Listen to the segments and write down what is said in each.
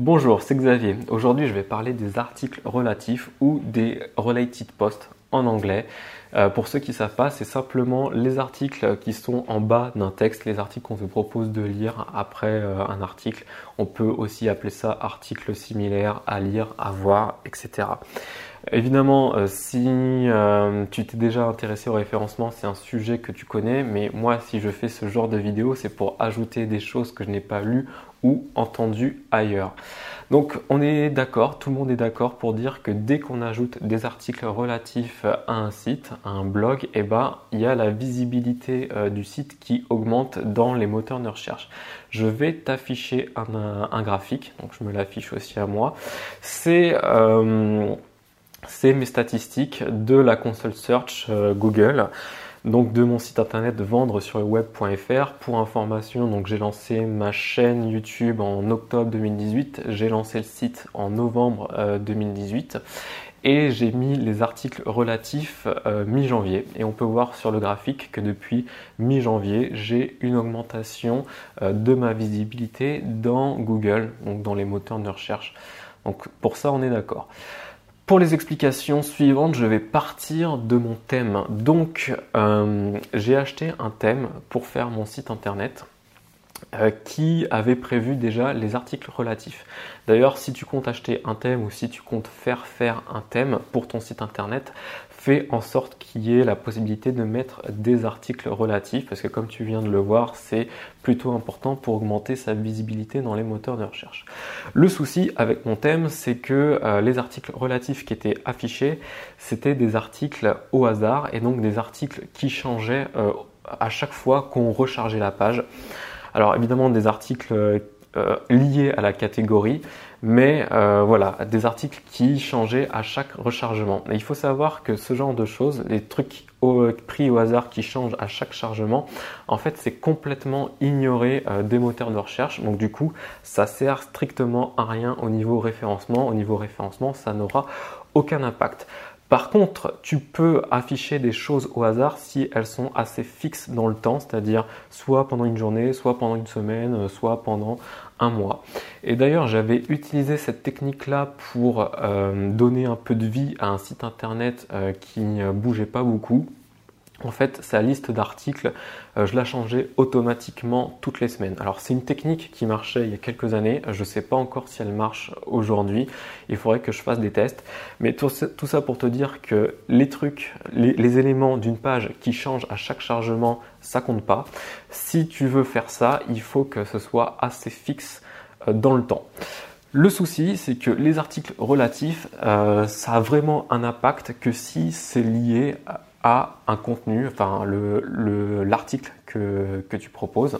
Bonjour, c'est Xavier. Aujourd'hui, je vais parler des articles relatifs ou des related posts en anglais. Euh, pour ceux qui ne savent pas, c'est simplement les articles qui sont en bas d'un texte, les articles qu'on vous propose de lire après euh, un article. On peut aussi appeler ça article similaire à lire, à voir, etc. Évidemment, euh, si tu t'es déjà intéressé au référencement, c'est un sujet que tu connais, mais moi, si je fais ce genre de vidéo, c'est pour ajouter des choses que je n'ai pas lues ou entendu ailleurs. Donc on est d'accord, tout le monde est d'accord pour dire que dès qu'on ajoute des articles relatifs à un site, à un blog, eh ben, il y a la visibilité euh, du site qui augmente dans les moteurs de recherche. Je vais t'afficher un, graphique, donc je me l'affiche aussi à moi. C'est euh, mes statistiques de la console search euh, Google donc de mon site internet de vendre sur le web.fr. Pour information, donc j'ai lancé ma chaîne YouTube en octobre 2018, j'ai lancé le site en novembre 2018 euh, et j'ai mis les articles relatifs euh, mi-janvier. Et on peut voir sur le graphique que depuis mi-janvier, j'ai une augmentation euh, de ma visibilité dans Google, donc dans les moteurs de recherche. Donc pour ça, on est d'accord. Pour les explications suivantes, je vais partir de mon thème. Donc, euh, j'ai acheté un thème pour faire mon site internet qui avait prévu déjà les articles relatifs. D'ailleurs, si tu comptes acheter un thème ou si tu comptes faire faire un thème pour ton site internet, fais en sorte qu'il y ait la possibilité de mettre des articles relatifs parce que comme tu viens de le voir, c'est plutôt important pour augmenter sa visibilité dans les moteurs de recherche. Le souci avec mon thème, c'est que euh, les articles relatifs qui étaient affichés, c'était des articles au hasard et donc des articles qui changeaient euh, à chaque fois qu'on rechargeait la page. Alors évidemment des articles euh, liés à la catégorie, mais euh, voilà, des articles qui changeaient à chaque rechargement. Il faut savoir que ce genre de choses, les trucs pris au hasard qui changent à chaque chargement, en fait c'est complètement ignoré euh, des moteurs de recherche. Donc du coup, ça sert strictement à rien au niveau référencement. Au niveau référencement, ça n'aura aucun impact. Par contre, tu peux afficher des choses au hasard si elles sont assez fixes dans le temps, c'est-à-dire soit pendant une journée, soit pendant une semaine, euh, soit pendant un mois. Et d'ailleurs, j'avais utilisé cette technique-là pour euh, donner un peu de vie à un site internet euh, qui ne bougeait pas beaucoup en fait, sa liste d'articles, euh, je la changeais automatiquement toutes les semaines. Alors, c'est une technique qui marchait il y a quelques années. Je ne sais pas encore si elle marche aujourd'hui. Il faudrait que je fasse des tests. Mais tout ça pour te dire que les trucs, les, éléments d'une page qui changent à chaque chargement, ça compte pas. Si tu veux faire ça, il faut que ce soit assez fixe euh, dans le temps. Le souci, c'est que les articles relatifs, euh, ça a vraiment un impact que si c'est lié à un contenu, enfin l'article le, que, que tu proposes.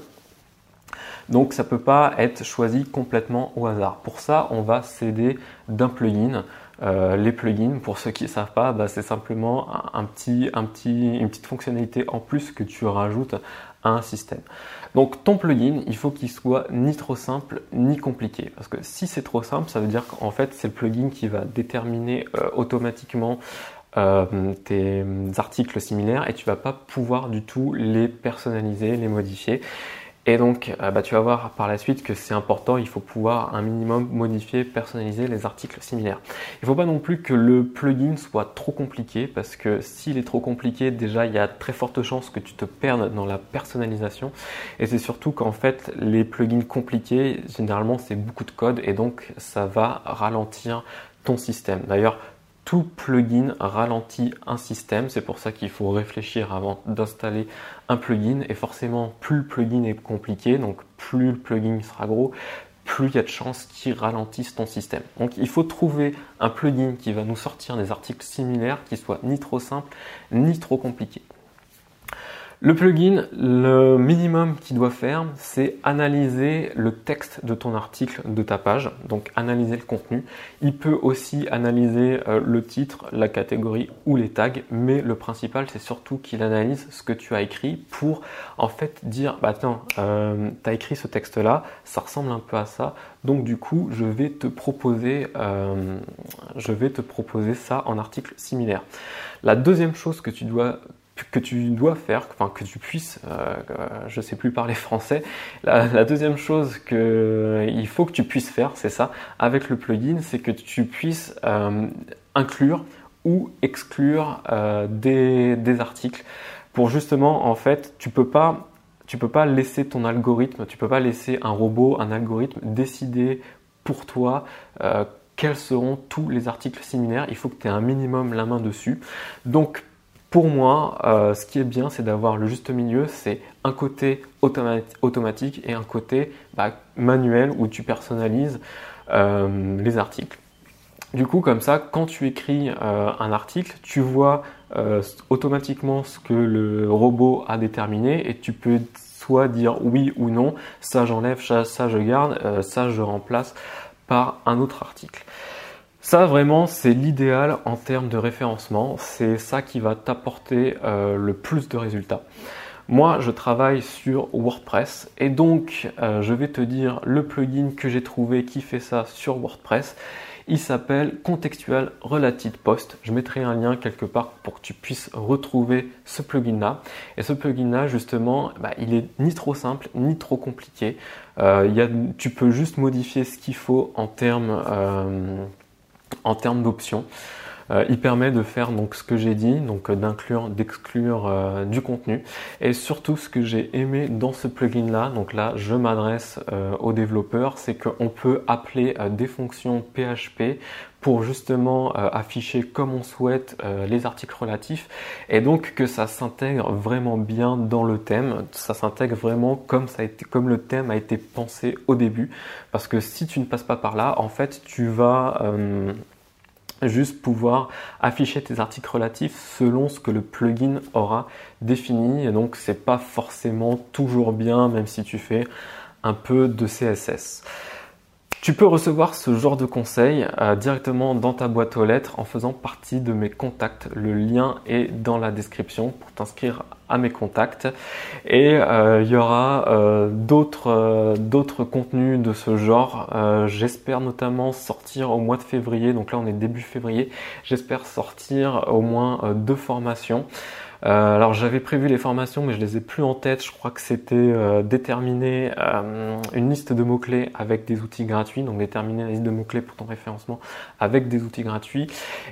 Donc ça ne peut pas être choisi complètement au hasard. Pour ça, on va s'aider d'un plugin. Euh, les plugins, pour ceux qui ne savent pas, bah, c'est simplement un petit, un petit, une petite fonctionnalité en plus que tu rajoutes à un système. Donc ton plugin, il faut qu'il soit ni trop simple ni compliqué. Parce que si c'est trop simple, ça veut dire qu'en fait c'est le plugin qui va déterminer euh, automatiquement euh, tes articles similaires et tu vas pas pouvoir du tout les personnaliser, les modifier. Et donc, euh, bah, tu vas voir par la suite que c'est important, il faut pouvoir un minimum modifier, personnaliser les articles similaires. Il ne faut pas non plus que le plugin soit trop compliqué, parce que s'il est trop compliqué, déjà, il y a très forte chance que tu te perdes dans la personnalisation. Et c'est surtout qu'en fait, les plugins compliqués, généralement, c'est beaucoup de code, et donc ça va ralentir ton système. D'ailleurs, tout plugin ralentit un système. C'est pour ça qu'il faut réfléchir avant d'installer un plugin. Et forcément, plus le plugin est compliqué, donc plus le plugin sera gros, plus il y a de chances qu'il ralentisse ton système. Donc il faut trouver un plugin qui va nous sortir des articles similaires qui soient ni trop simples ni trop compliqués. Le plugin, le minimum qu'il doit faire, c'est analyser le texte de ton article, de ta page, donc analyser le contenu. Il peut aussi analyser euh, le titre, la catégorie ou les tags, mais le principal, c'est surtout qu'il analyse ce que tu as écrit pour en fait dire, bah attends, euh, tu as écrit ce texte-là, ça ressemble un peu à ça, donc du coup, je vais te proposer, euh, je vais te proposer ça en article similaire. La deuxième chose que tu dois que tu dois faire, que tu puisses, euh, je sais plus parler français. La, deuxième chose que il faut que tu puisses faire, c'est ça, avec le plugin, c'est que tu puisses euh, inclure ou exclure euh, des, des, articles pour justement, en fait, tu peux pas, tu peux pas laisser ton algorithme, tu peux pas laisser un robot, un algorithme décider pour toi euh, quels seront tous les articles similaires. Il faut que tu aies un minimum la main dessus. Donc pour moi, euh, ce qui est bien, c'est d'avoir le juste milieu. C'est un côté automatique et un côté bah, manuel où tu personnalises euh, les articles. Du coup, comme ça, quand tu écris euh, un article, tu vois automatiquement ce que le robot a déterminé et tu peux soit dire oui ou non, ça j'enlève, ça, ça, je garde, ça je remplace par un autre article. Ça vraiment c'est l'idéal en termes de référencement, c'est ça qui va t'apporter euh, le plus de résultats. Moi je travaille sur WordPress et donc euh, je vais te dire le plugin que j'ai trouvé qui fait ça sur WordPress. Il s'appelle Contextual Related Post. Je mettrai un lien quelque part pour que tu puisses retrouver ce plugin là. Et ce plugin là justement, bah, il est ni trop simple ni trop compliqué. Euh, tu peux juste modifier ce qu'il faut en termes en termes d'options. Euh, il permet de faire donc ce que j'ai dit, donc euh, d'inclure, d'exclure euh, du contenu. Et surtout, ce que j'ai aimé dans ce plugin là, donc là, je m'adresse aux développeurs, c'est qu'on peut appeler des fonctions PHP pour justement afficher comme on souhaite les articles relatifs. Et donc que ça s'intègre vraiment bien dans le thème, ça s'intègre vraiment comme ça a été, comme le thème a été pensé au début. Parce que si tu ne passes pas par là, en fait, tu vas juste pouvoir afficher tes articles relatifs selon ce que le plugin aura défini. Et donc c'est pas forcément toujours bien même si tu fais un peu de CSS. Tu peux recevoir ce genre de conseils euh, directement dans ta boîte aux lettres en faisant partie de mes contacts. Le lien est dans la description pour t'inscrire à mes contacts. Et euh, il y aura euh, d'autres d'autres contenus de ce genre. J'espère notamment sortir au mois de février. Donc là on est début février. J'espère sortir au moins deux formations. Euh, alors j'avais prévu les formations mais je les ai plus en tête. Je crois que c'était euh, déterminer euh, une liste de mots-clés avec des outils gratuits, donc déterminer la liste de mots-clés pour ton référencement avec des outils gratuits.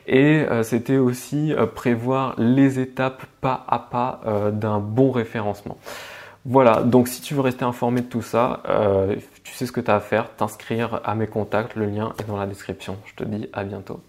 Et c'était aussi prévoir les étapes pas à pas d'un bon référencement. Voilà, donc si tu veux rester informé de tout ça, tu sais ce que tu as à faire, t'inscrire à mes contacts, le lien est dans la description. Je te dis à bientôt.